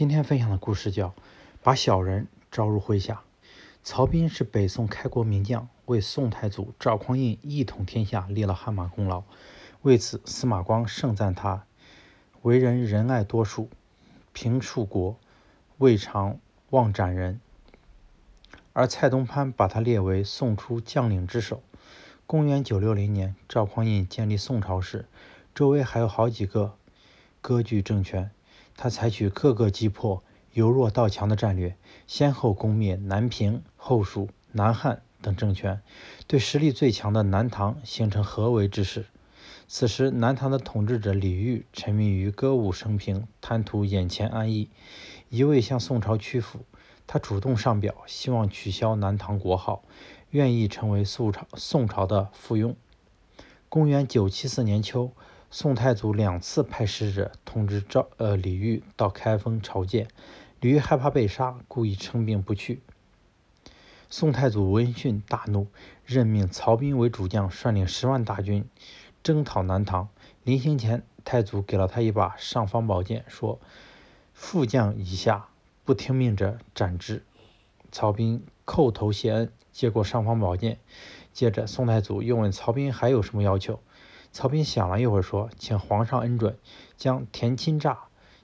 今天分享的故事叫《把小人招入麾下》。曹彬是北宋开国名将，为宋太祖赵匡胤一统天下立了汗马功劳。为此，司马光盛赞他为人仁爱多术，平数国，未尝忘斩人。而蔡东藩把他列为宋初将领之首。公元九六零年，赵匡胤建立宋朝时，周围还有好几个割据政权。他采取各个击破、由弱到强的战略，先后攻灭南平、后蜀、南汉等政权，对实力最强的南唐形成合围之势。此时，南唐的统治者李煜沉迷于歌舞升平，贪图眼前安逸，一味向宋朝屈服。他主动上表，希望取消南唐国号，愿意成为宋朝宋朝的附庸。公元九七四年秋。宋太祖两次派使者通知赵呃李煜到开封朝见，李煜害怕被杀，故意称病不去。宋太祖闻讯大怒，任命曹彬为主将，率领十万大军征讨南唐。临行前，太祖给了他一把尚方宝剑，说：“副将以下不听命者斩之。”曹彬叩头谢恩，接过尚方宝剑。接着，宋太祖又问曹彬还有什么要求。曹彬想了一会儿，说：“请皇上恩准，将田钦诈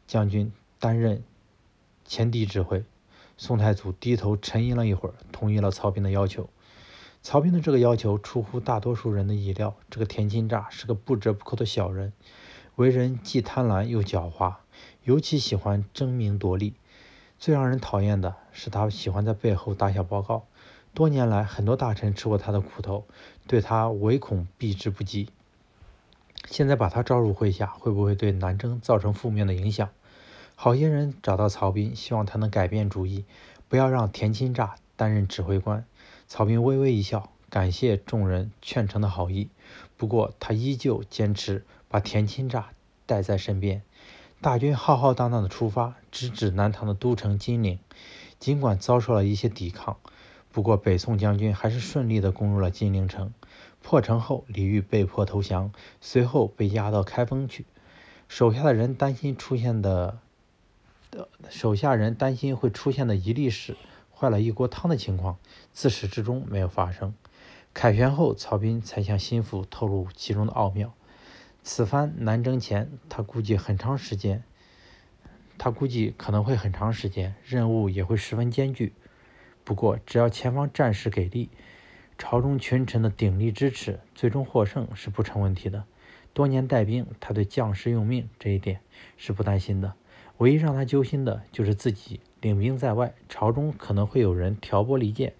将军担任前敌指挥。”宋太祖低头沉吟了一会儿，同意了曹彬的要求。曹彬的这个要求出乎大多数人的意料。这个田钦诈是个不折不扣的小人，为人既贪婪又狡猾，尤其喜欢争名夺利。最让人讨厌的是，他喜欢在背后打小报告。多年来，很多大臣吃过他的苦头，对他唯恐避之不及。现在把他招入麾下，会不会对南征造成负面的影响？好些人找到曹彬，希望他能改变主意，不要让田钦诈担任指挥官。曹彬微微一笑，感谢众人劝成的好意，不过他依旧坚持把田钦诈带在身边。大军浩浩荡荡的出发，直指南唐的都城金陵。尽管遭受了一些抵抗，不过北宋将军还是顺利的攻入了金陵城。破城后，李煜被迫投降，随后被押到开封去。手下的人担心出现的，手下人担心会出现的一粒屎坏了一锅汤的情况，自始至终没有发生。凯旋后，曹彬才向心腹透露其中的奥妙。此番南征前，他估计很长时间，他估计可能会很长时间，任务也会十分艰巨。不过，只要前方战事给力。朝中群臣的鼎力支持，最终获胜是不成问题的。多年带兵，他对将士用命这一点是不担心的。唯一让他揪心的就是自己领兵在外，朝中可能会有人挑拨离间。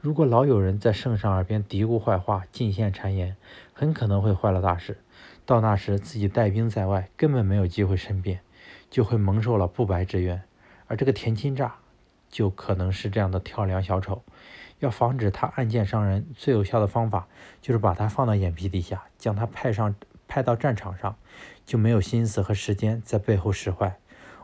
如果老有人在圣上耳边嘀咕坏话、进献谗言，很可能会坏了大事。到那时，自己带兵在外，根本没有机会申辩，就会蒙受了不白之冤。而这个田亲诈，就可能是这样的跳梁小丑。要防止他暗箭伤人，最有效的方法就是把他放到眼皮底下，将他派上派到战场上，就没有心思和时间在背后使坏。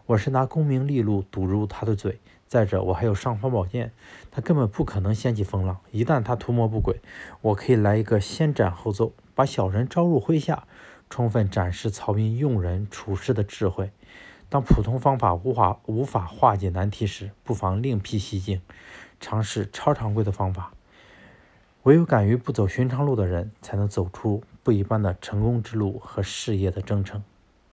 我是拿功名利禄堵住他的嘴，再者我还有尚方宝剑，他根本不可能掀起风浪。一旦他图谋不轨，我可以来一个先斩后奏，把小人招入麾下，充分展示曹兵用人处事的智慧。当普通方法无法无法化解难题时，不妨另辟蹊径。尝试超常规的方法，唯有敢于不走寻常路的人，才能走出不一般的成功之路和事业的征程。